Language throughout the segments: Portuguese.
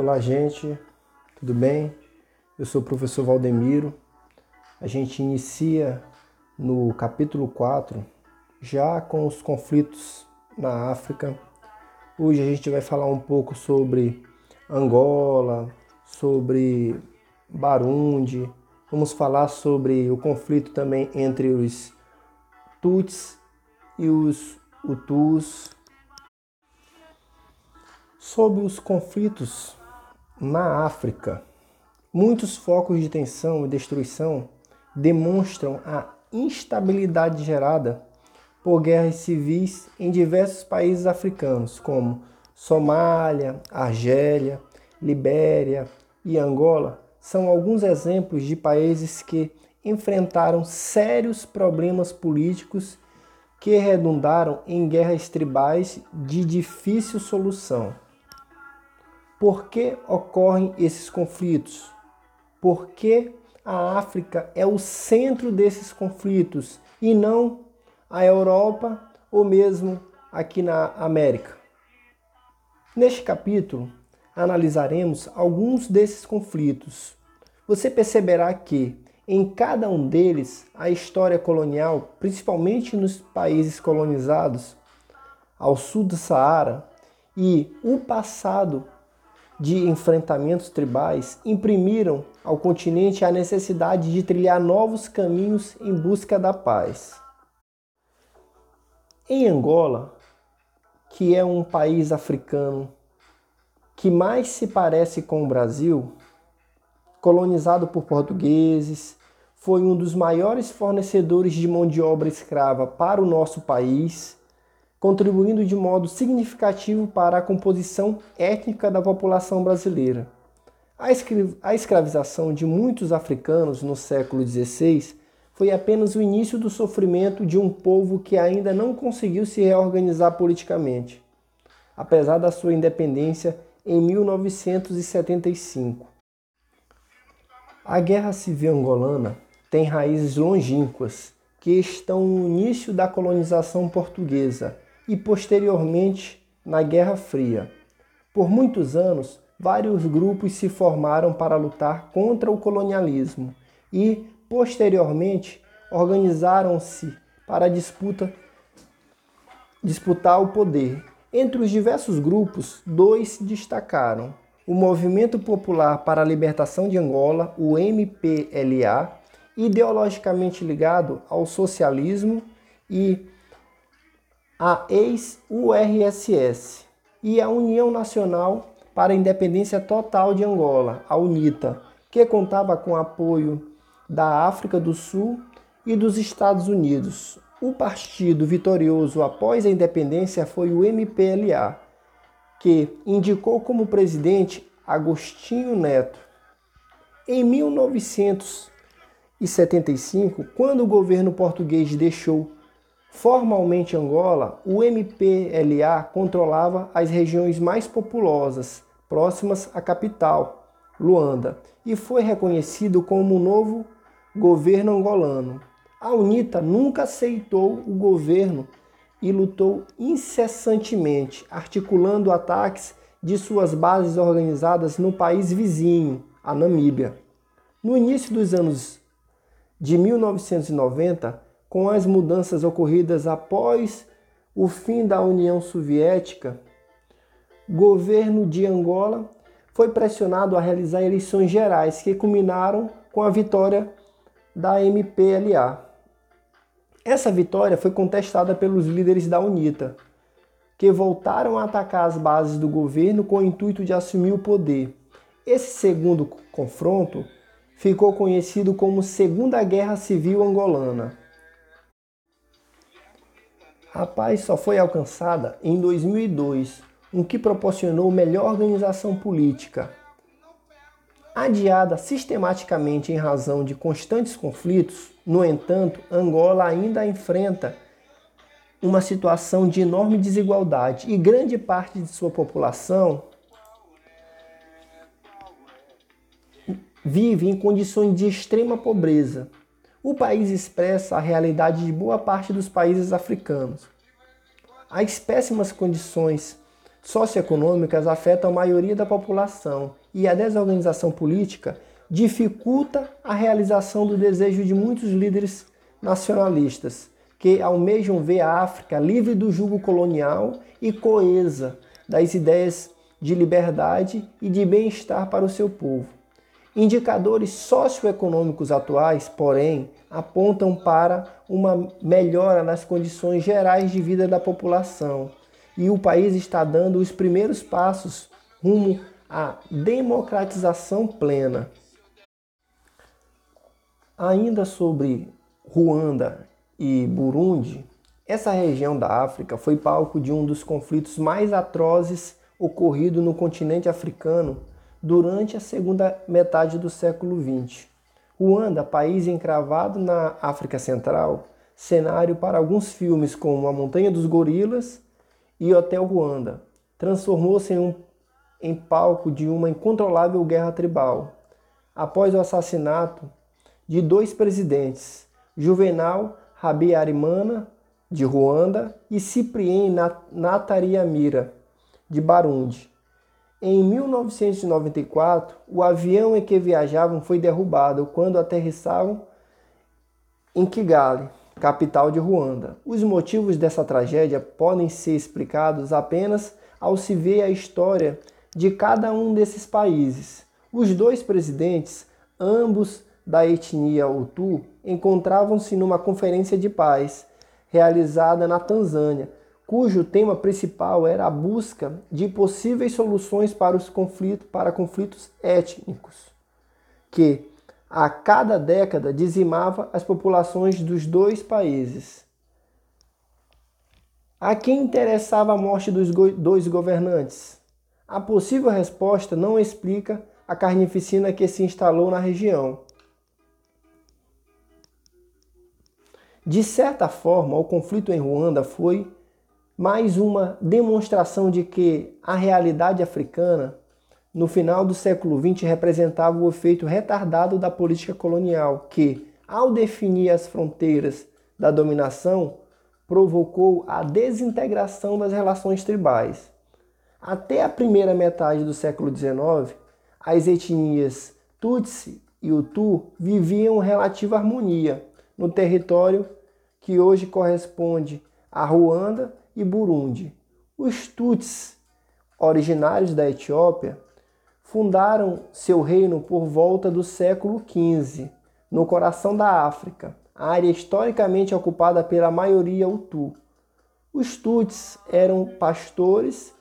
Olá, gente, tudo bem? Eu sou o professor Valdemiro. A gente inicia no capítulo 4 já com os conflitos na África. Hoje a gente vai falar um pouco sobre Angola, sobre Barundi. Vamos falar sobre o conflito também entre os Tuts e os Hutus. Sobre os conflitos na África, muitos focos de tensão e destruição demonstram a instabilidade gerada por guerras civis em diversos países africanos, como Somália, Argélia, Libéria e Angola, são alguns exemplos de países que enfrentaram sérios problemas políticos que redundaram em guerras tribais de difícil solução. Por que ocorrem esses conflitos? Por que a África é o centro desses conflitos e não a Europa ou mesmo aqui na América? Neste capítulo, analisaremos alguns desses conflitos. Você perceberá que, em cada um deles, a história colonial, principalmente nos países colonizados ao sul do Saara, e o passado de enfrentamentos tribais imprimiram ao continente a necessidade de trilhar novos caminhos em busca da paz. Em Angola, que é um país africano que mais se parece com o Brasil, colonizado por portugueses, foi um dos maiores fornecedores de mão de obra escrava para o nosso país contribuindo de modo significativo para a composição étnica da população brasileira. A escravização de muitos africanos no século XVI foi apenas o início do sofrimento de um povo que ainda não conseguiu se reorganizar politicamente, apesar da sua independência em 1975. A Guerra Civil Angolana tem raízes longínquas que estão no início da colonização portuguesa e posteriormente na Guerra Fria. Por muitos anos, vários grupos se formaram para lutar contra o colonialismo e, posteriormente, organizaram-se para disputa, disputar o poder. Entre os diversos grupos, dois se destacaram: o Movimento Popular para a Libertação de Angola, o MPLA, ideologicamente ligado ao socialismo, e a ex-URSS e a União Nacional para a Independência Total de Angola, a UNITA, que contava com apoio da África do Sul e dos Estados Unidos. O partido vitorioso após a independência foi o MPLA, que indicou como presidente Agostinho Neto. Em 1975, quando o governo português deixou Formalmente Angola, o MPLA controlava as regiões mais populosas, próximas à capital, Luanda, e foi reconhecido como o novo governo angolano. A UNITA nunca aceitou o governo e lutou incessantemente, articulando ataques de suas bases organizadas no país vizinho, a Namíbia. No início dos anos de 1990, com as mudanças ocorridas após o fim da União Soviética, governo de Angola foi pressionado a realizar eleições gerais que culminaram com a vitória da MPLA. Essa vitória foi contestada pelos líderes da UNITA, que voltaram a atacar as bases do governo com o intuito de assumir o poder. Esse segundo confronto ficou conhecido como Segunda Guerra Civil Angolana. A paz só foi alcançada em 2002, o que proporcionou melhor organização política. Adiada sistematicamente em razão de constantes conflitos, no entanto, Angola ainda enfrenta uma situação de enorme desigualdade e grande parte de sua população vive em condições de extrema pobreza. O país expressa a realidade de boa parte dos países africanos. As péssimas condições socioeconômicas afetam a maioria da população e a desorganização política dificulta a realização do desejo de muitos líderes nacionalistas que almejam ver a África livre do jugo colonial e coesa das ideias de liberdade e de bem-estar para o seu povo. Indicadores socioeconômicos atuais, porém, apontam para uma melhora nas condições gerais de vida da população, e o país está dando os primeiros passos rumo à democratização plena. Ainda sobre Ruanda e Burundi, essa região da África foi palco de um dos conflitos mais atrozes ocorrido no continente africano durante a segunda metade do século XX. Ruanda, país encravado na África Central, cenário para alguns filmes como A Montanha dos Gorilas e Hotel Ruanda, transformou-se em, um, em palco de uma incontrolável guerra tribal. Após o assassinato de dois presidentes, Juvenal Habyarimana, de Ruanda, e Cyprien Natariamira, de Barundi. Em 1994, o avião em que viajavam foi derrubado quando aterrissavam em Kigali, capital de Ruanda. Os motivos dessa tragédia podem ser explicados apenas ao se ver a história de cada um desses países. Os dois presidentes, ambos da etnia Hutu, encontravam-se numa conferência de paz realizada na Tanzânia, cujo tema principal era a busca de possíveis soluções para os conflitos, para conflitos étnicos, que a cada década dizimava as populações dos dois países. A quem interessava a morte dos dois governantes? A possível resposta não explica a carnificina que se instalou na região. De certa forma, o conflito em Ruanda foi mais uma demonstração de que a realidade africana, no final do século XX, representava o efeito retardado da política colonial, que, ao definir as fronteiras da dominação, provocou a desintegração das relações tribais. Até a primeira metade do século XIX, as etnias Tutsi e Hutu viviam relativa harmonia no território que hoje corresponde a Ruanda e Burundi. Os Tuts, originários da Etiópia, fundaram seu reino por volta do século XV, no coração da África, área historicamente ocupada pela maioria Hutu. Os Tuts eram pastores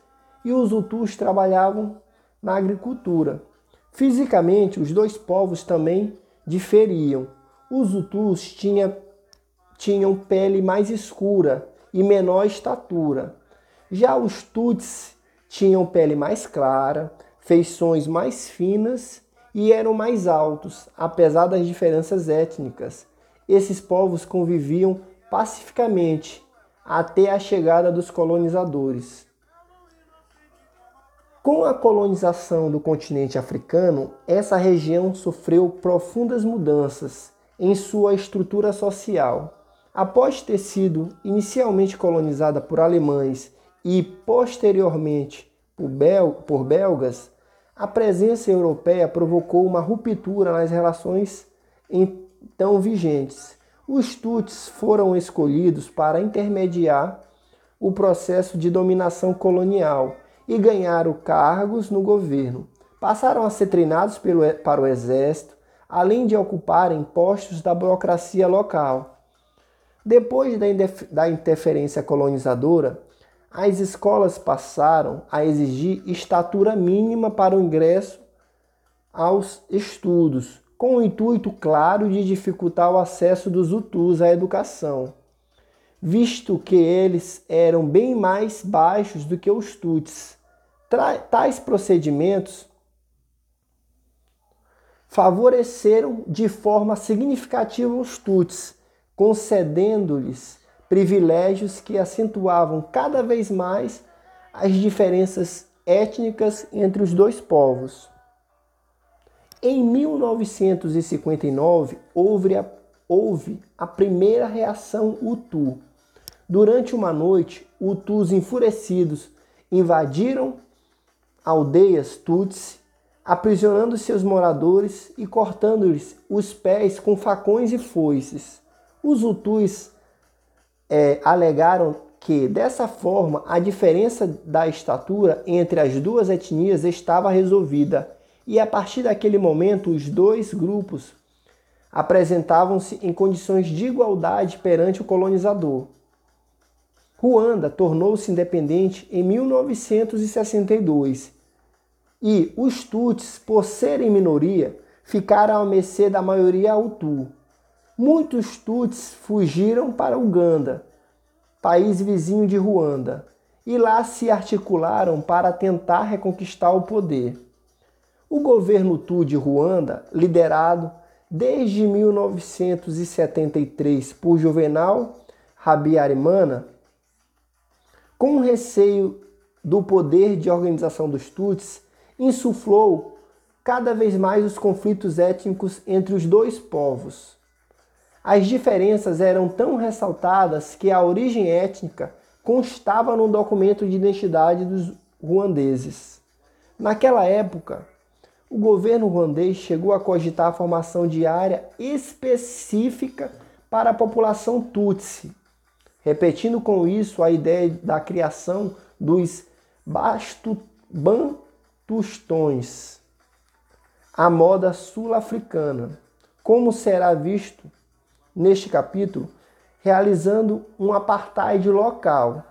e os Hutus trabalhavam na agricultura. Fisicamente, os dois povos também diferiam. Os Hutus tinha, tinham pele mais escura e menor estatura. Já os Tuts tinham pele mais clara, feições mais finas e eram mais altos, apesar das diferenças étnicas. Esses povos conviviam pacificamente até a chegada dos colonizadores. Com a colonização do continente africano, essa região sofreu profundas mudanças em sua estrutura social. Após ter sido inicialmente colonizada por alemães e posteriormente por, bel por belgas, a presença europeia provocou uma ruptura nas relações então vigentes. Os Tuts foram escolhidos para intermediar o processo de dominação colonial e ganharam cargos no governo. Passaram a ser treinados pelo, para o exército, além de ocuparem postos da burocracia local. Depois da interferência colonizadora, as escolas passaram a exigir estatura mínima para o ingresso aos estudos, com o intuito claro de dificultar o acesso dos Hutus à educação, visto que eles eram bem mais baixos do que os Tuts. Tais procedimentos favoreceram de forma significativa os Tuts, concedendo-lhes privilégios que acentuavam cada vez mais as diferenças étnicas entre os dois povos. Em 1959, houve a, houve a primeira reação Hutu. Durante uma noite, Hutus enfurecidos invadiram aldeias Tutsi, aprisionando seus moradores e cortando-lhes os pés com facões e foices. Os Hutus é, alegaram que, dessa forma, a diferença da estatura entre as duas etnias estava resolvida e, a partir daquele momento, os dois grupos apresentavam-se em condições de igualdade perante o colonizador. Ruanda tornou-se independente em 1962 e os Tuts, por serem minoria, ficaram à mercê da maioria Hutu. Muitos Tuts fugiram para Uganda, país vizinho de Ruanda, e lá se articularam para tentar reconquistar o poder. O governo Tu de Ruanda, liderado desde 1973 por Juvenal Habyarimana, com receio do poder de organização dos Tuts, insuflou cada vez mais os conflitos étnicos entre os dois povos. As diferenças eram tão ressaltadas que a origem étnica constava no documento de identidade dos ruandeses. Naquela época, o governo ruandês chegou a cogitar a formação de área específica para a população Tutsi, repetindo com isso a ideia da criação dos bantustões, a moda sul-africana, como será visto neste capítulo, realizando um apartheid local.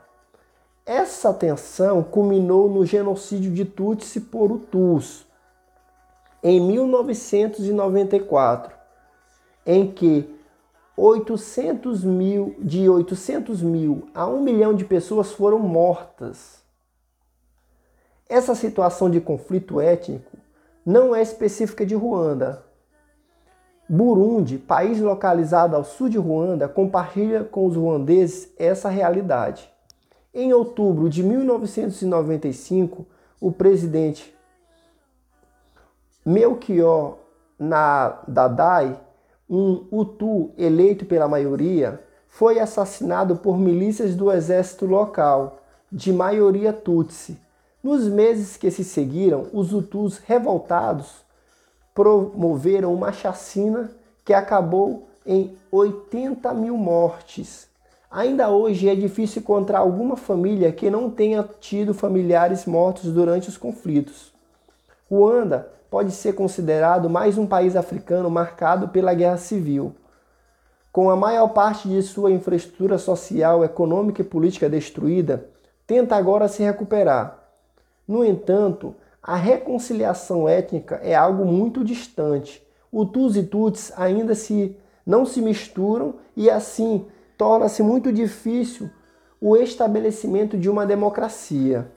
Essa tensão culminou no genocídio de Tutsi por Hutus, em 1994, em que 800 mil, de 800 mil a 1 milhão de pessoas foram mortas. Essa situação de conflito étnico não é específica de Ruanda. Burundi, país localizado ao sul de Ruanda, compartilha com os ruandeses essa realidade. Em outubro de 1995, o presidente Melchior Dadai, um Hutu eleito pela maioria, foi assassinado por milícias do exército local, de maioria Tutsi. Nos meses que se seguiram, os Hutus revoltados promoveram uma chacina que acabou em 80 mil mortes. Ainda hoje é difícil encontrar alguma família que não tenha tido familiares mortos durante os conflitos. Ruanda pode ser considerado mais um país africano marcado pela guerra civil. Com a maior parte de sua infraestrutura social, econômica e política destruída, tenta agora se recuperar. No entanto, a reconciliação étnica é algo muito distante. Hutus e Tuts ainda se não se misturam e assim torna-se muito difícil o estabelecimento de uma democracia.